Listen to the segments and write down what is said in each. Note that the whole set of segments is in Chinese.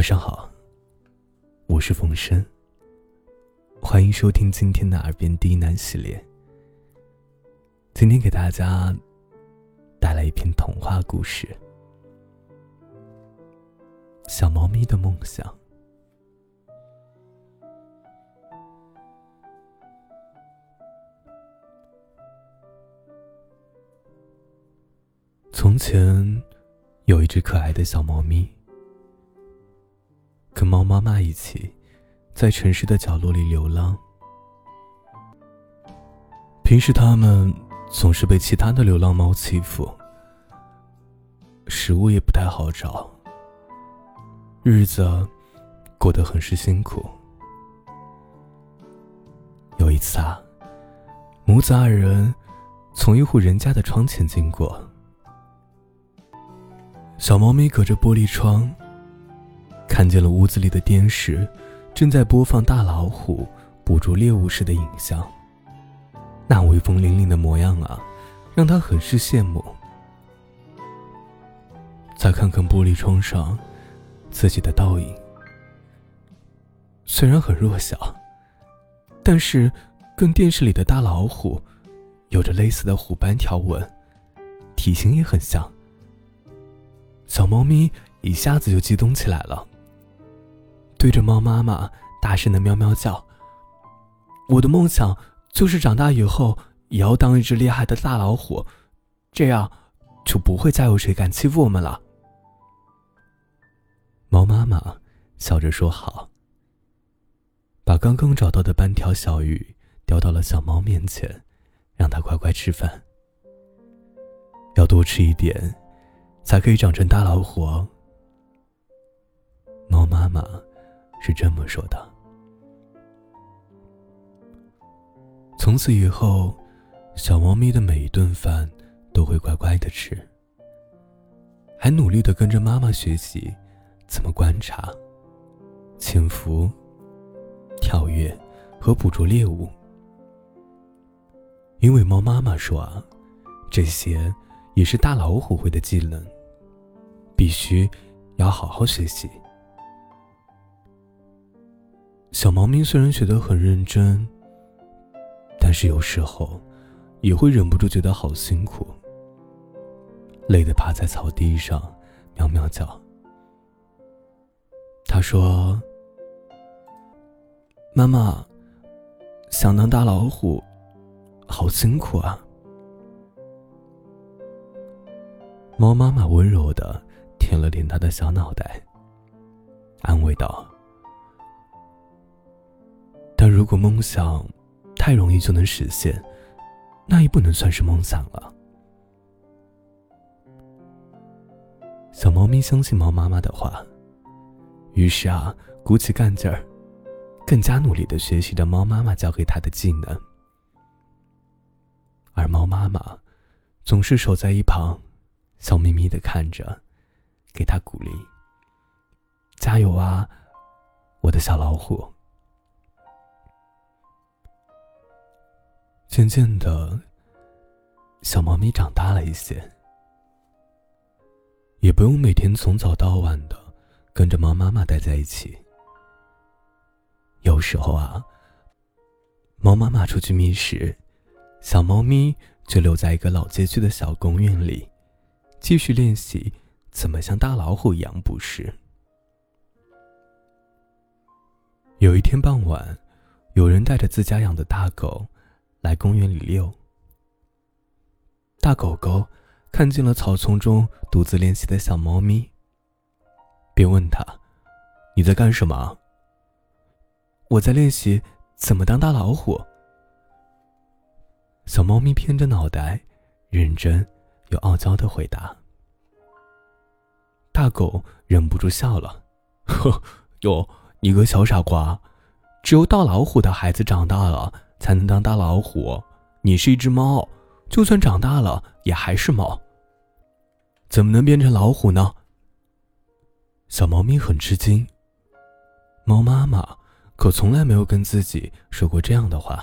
晚上好，我是冯生。欢迎收听今天的耳边低喃系列。今天给大家带来一篇童话故事《小猫咪的梦想》。从前，有一只可爱的小猫咪，跟猫妈妈一起，在城市的角落里流浪。平时，它们总是被其他的流浪猫欺负，食物也不太好找，日子过得很是辛苦。有一次啊，母子二人从一户人家的窗前经过。小猫咪隔着玻璃窗，看见了屋子里的电视，正在播放大老虎捕捉猎物时的影像。那威风凛凛的模样啊，让它很是羡慕。再看看玻璃窗上自己的倒影，虽然很弱小，但是跟电视里的大老虎有着类似的虎斑条纹，体型也很像。小猫咪一下子就激动起来了，对着猫妈妈大声的喵喵叫。我的梦想就是长大以后也要当一只厉害的大老虎，这样就不会再有谁敢欺负我们了。猫妈妈笑着说：“好。”把刚刚找到的半条小鱼叼到了小猫面前，让它乖乖吃饭，要多吃一点。才可以长成大老虎。猫妈妈是这么说的。从此以后，小猫咪的每一顿饭都会乖乖的吃，还努力的跟着妈妈学习怎么观察、潜伏、跳跃和捕捉猎物。因为猫妈妈说啊，这些也是大老虎会的技能。必须要好好学习。小猫咪虽然学得很认真，但是有时候也会忍不住觉得好辛苦，累得趴在草地上喵喵叫。他说：“妈妈，想当大老虎，好辛苦啊。”猫妈妈温柔的。舔了舔他的小脑袋，安慰道：“但如果梦想太容易就能实现，那也不能算是梦想了。”小猫咪相信猫妈妈的话，于是啊，鼓起干劲儿，更加努力的学习着猫妈妈教给它的技能。而猫妈妈总是守在一旁，笑眯眯的看着。给他鼓励，加油啊，我的小老虎！渐渐的，小猫咪长大了一些，也不用每天从早到晚的跟着猫妈妈待在一起。有时候啊，猫妈妈出去觅食，小猫咪就留在一个老街区的小公园里，继续练习。怎么像大老虎一样捕食？有一天傍晚，有人带着自家养的大狗来公园里遛。大狗狗看见了草丛中独自练习的小猫咪，便问他：“你在干什么？”“我在练习怎么当大老虎。”小猫咪偏着脑袋，认真又傲娇的回答。大狗忍不住笑了，呵，哟，你个小傻瓜，只有大老虎的孩子长大了才能当大老虎，你是一只猫，就算长大了也还是猫，怎么能变成老虎呢？小猫咪很吃惊，猫妈妈可从来没有跟自己说过这样的话。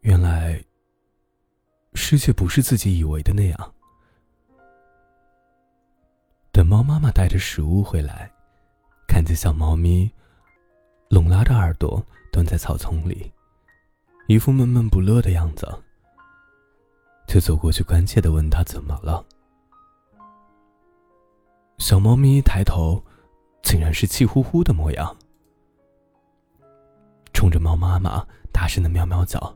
原来，世界不是自己以为的那样。等猫妈妈带着食物回来，看见小猫咪拢拉着耳朵蹲在草丛里，一副闷闷不乐的样子，就走过去关切的问他怎么了。小猫咪抬头，竟然是气呼呼的模样，冲着猫妈妈大声的喵喵叫：“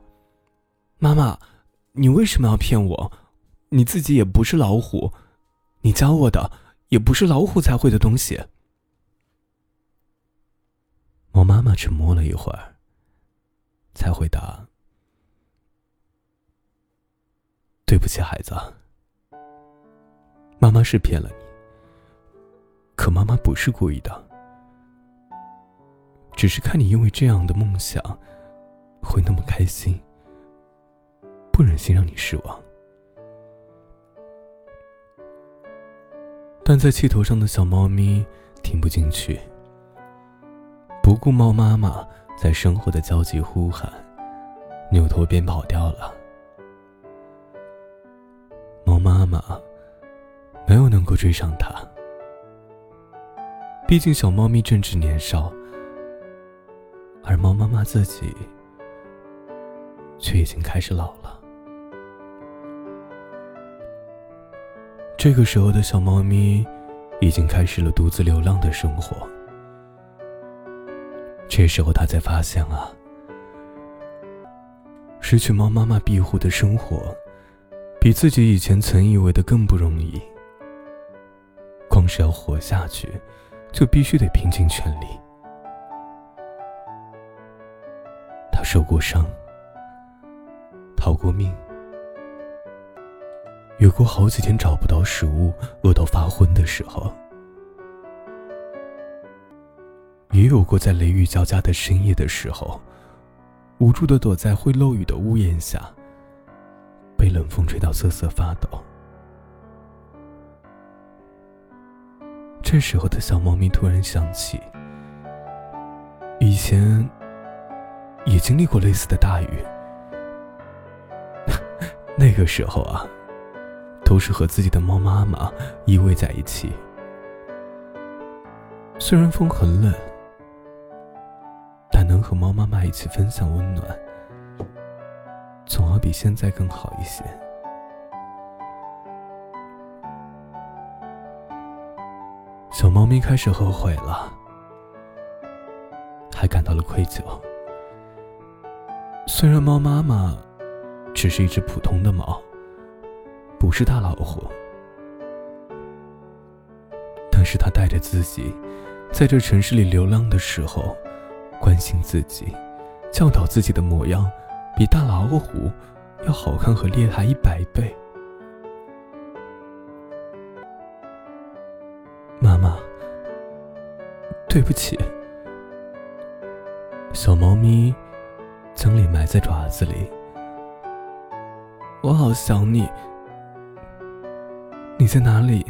妈妈，你为什么要骗我？你自己也不是老虎，你教我的也不是老虎才会的东西。”我妈妈沉默了一会儿，才回答：“对不起，孩子，妈妈是骗了你。”可妈妈不是故意的，只是看你因为这样的梦想会那么开心，不忍心让你失望。但在气头上的小猫咪听不进去，不顾猫妈妈在身后的焦急呼喊，扭头便跑掉了。猫妈妈没有能够追上它。毕竟小猫咪正值年少，而猫妈妈自己却已经开始老了。这个时候的小猫咪已经开始了独自流浪的生活。这时候，他才发现啊，失去猫妈妈庇护的生活，比自己以前曾以为的更不容易。光是要活下去。就必须得拼尽全力。他受过伤，逃过命，有过好几天找不到食物、饿到发昏的时候，也有过在雷雨交加的深夜的时候，无助的躲在会漏雨的屋檐下，被冷风吹到瑟瑟发抖。这时候的小猫咪突然想起，以前也经历过类似的大雨。那个时候啊，都是和自己的猫妈妈依偎在一起。虽然风很冷，和猫妈妈一起分享温暖，总要比现在更好一些。小猫咪开始后悔了，还感到了愧疚。虽然猫妈妈只是一只普通的猫，不是大老虎，但是它带着自己，在这城市里流浪的时候，关心自己、教导自己的模样，比大老虎要好看和厉害一百倍。妈妈，对不起。小猫咪将脸埋在爪子里，我好想你。你在哪里？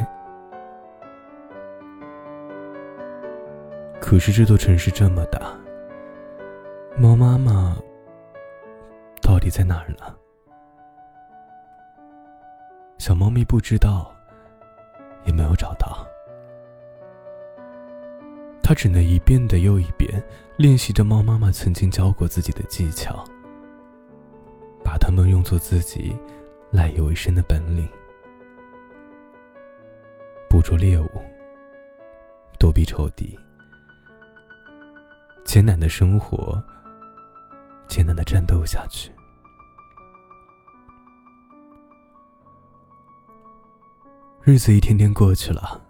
可是这座城市这么大，猫妈妈到底在哪儿呢？小猫咪不知道，也没有找到。它只能一遍的又一遍练习着猫妈妈曾经教过自己的技巧，把它们用作自己赖以为生的本领：捕捉猎物、躲避仇敌、艰难的生活、艰难的战斗下去。日子一天天过去了。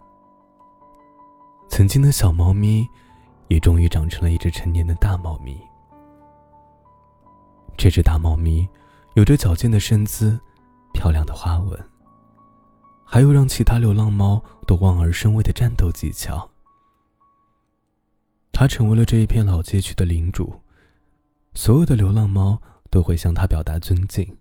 曾经的小猫咪，也终于长成了一只成年的大猫咪。这只大猫咪有着矫健的身姿、漂亮的花纹，还有让其他流浪猫都望而生畏的战斗技巧。它成为了这一片老街区的领主，所有的流浪猫都会向它表达尊敬。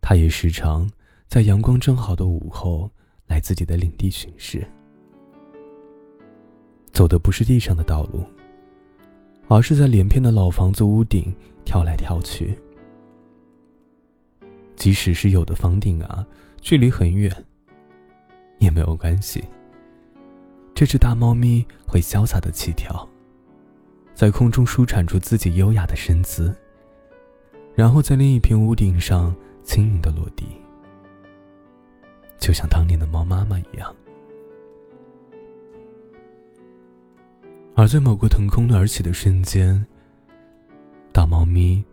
它也时常在阳光正好的午后来自己的领地巡视。走的不是地上的道路，而是在连片的老房子屋顶跳来跳去。即使是有的房顶啊，距离很远，也没有关系。这只大猫咪会潇洒的起跳，在空中舒展出自己优雅的身姿，然后在另一片屋顶上轻盈的落地，就像当年的猫妈妈一样。而在某个腾空而起的瞬间，大猫咪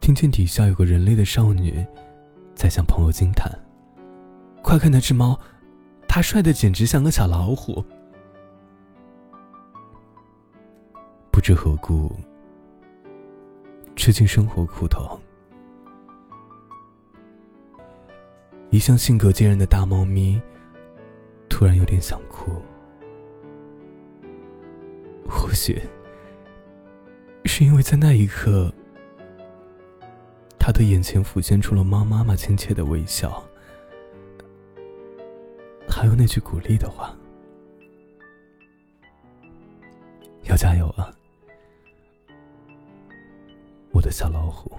听见底下有个人类的少女在向朋友惊叹：“快看那只猫，它帅的简直像个小老虎。”不知何故，吃尽生活苦头，一向性格坚韧的大猫咪突然有点想哭。或许是因为在那一刻，他的眼前浮现出了猫妈妈亲切的微笑，还有那句鼓励的话：“要加油啊，我的小老虎。”